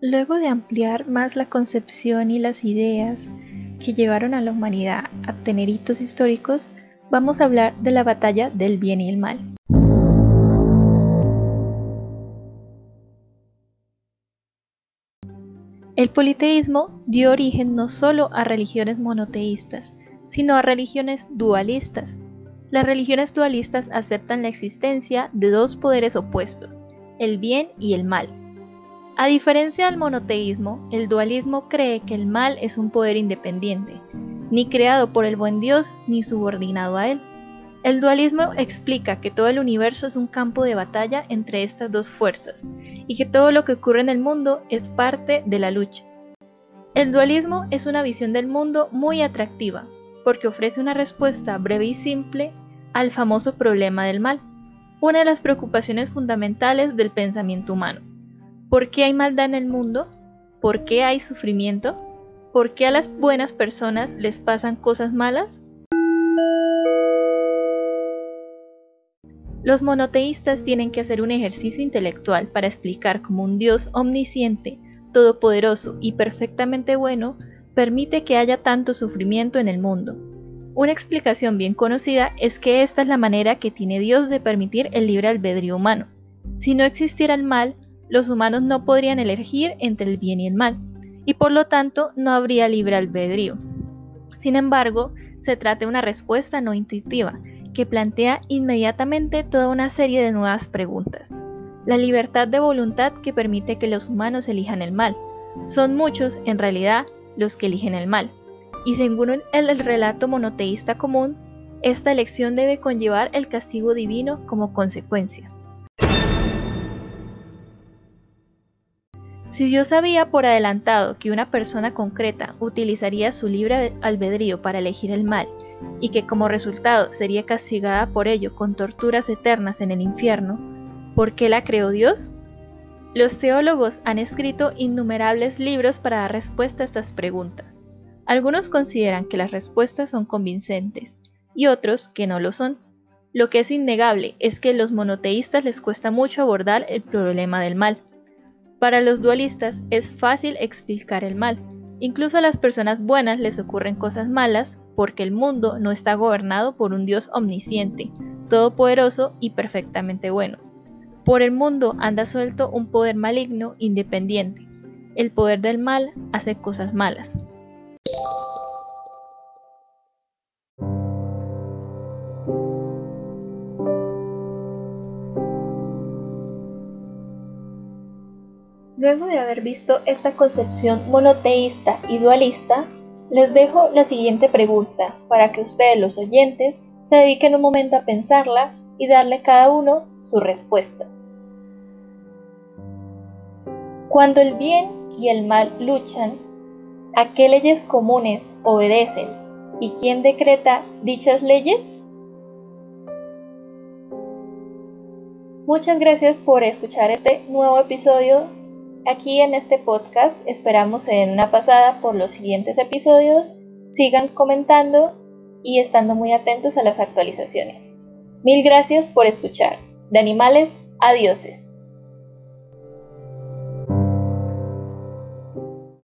Luego de ampliar más la concepción y las ideas que llevaron a la humanidad a tener hitos históricos, vamos a hablar de la batalla del bien y el mal. El politeísmo dio origen no solo a religiones monoteístas, sino a religiones dualistas. Las religiones dualistas aceptan la existencia de dos poderes opuestos, el bien y el mal. A diferencia del monoteísmo, el dualismo cree que el mal es un poder independiente, ni creado por el buen Dios ni subordinado a él. El dualismo explica que todo el universo es un campo de batalla entre estas dos fuerzas y que todo lo que ocurre en el mundo es parte de la lucha. El dualismo es una visión del mundo muy atractiva porque ofrece una respuesta breve y simple al famoso problema del mal, una de las preocupaciones fundamentales del pensamiento humano. ¿Por qué hay maldad en el mundo? ¿Por qué hay sufrimiento? ¿Por qué a las buenas personas les pasan cosas malas? Los monoteístas tienen que hacer un ejercicio intelectual para explicar cómo un Dios omnisciente, todopoderoso y perfectamente bueno permite que haya tanto sufrimiento en el mundo. Una explicación bien conocida es que esta es la manera que tiene Dios de permitir el libre albedrío humano. Si no existiera el mal, los humanos no podrían elegir entre el bien y el mal, y por lo tanto no habría libre albedrío. Sin embargo, se trata de una respuesta no intuitiva, que plantea inmediatamente toda una serie de nuevas preguntas. La libertad de voluntad que permite que los humanos elijan el mal. Son muchos, en realidad, los que eligen el mal. Y según el relato monoteísta común, esta elección debe conllevar el castigo divino como consecuencia. Si Dios sabía por adelantado que una persona concreta utilizaría su libre albedrío para elegir el mal y que como resultado sería castigada por ello con torturas eternas en el infierno, ¿por qué la creó Dios? Los teólogos han escrito innumerables libros para dar respuesta a estas preguntas. Algunos consideran que las respuestas son convincentes y otros que no lo son. Lo que es innegable es que a los monoteístas les cuesta mucho abordar el problema del mal. Para los dualistas es fácil explicar el mal. Incluso a las personas buenas les ocurren cosas malas porque el mundo no está gobernado por un Dios omnisciente, todopoderoso y perfectamente bueno. Por el mundo anda suelto un poder maligno independiente. El poder del mal hace cosas malas. Luego de haber visto esta concepción monoteísta y dualista, les dejo la siguiente pregunta para que ustedes los oyentes se dediquen un momento a pensarla y darle cada uno su respuesta. Cuando el bien y el mal luchan, ¿a qué leyes comunes obedecen y quién decreta dichas leyes? Muchas gracias por escuchar este nuevo episodio Aquí en este podcast esperamos en una pasada por los siguientes episodios. Sigan comentando y estando muy atentos a las actualizaciones. Mil gracias por escuchar. De animales a dioses.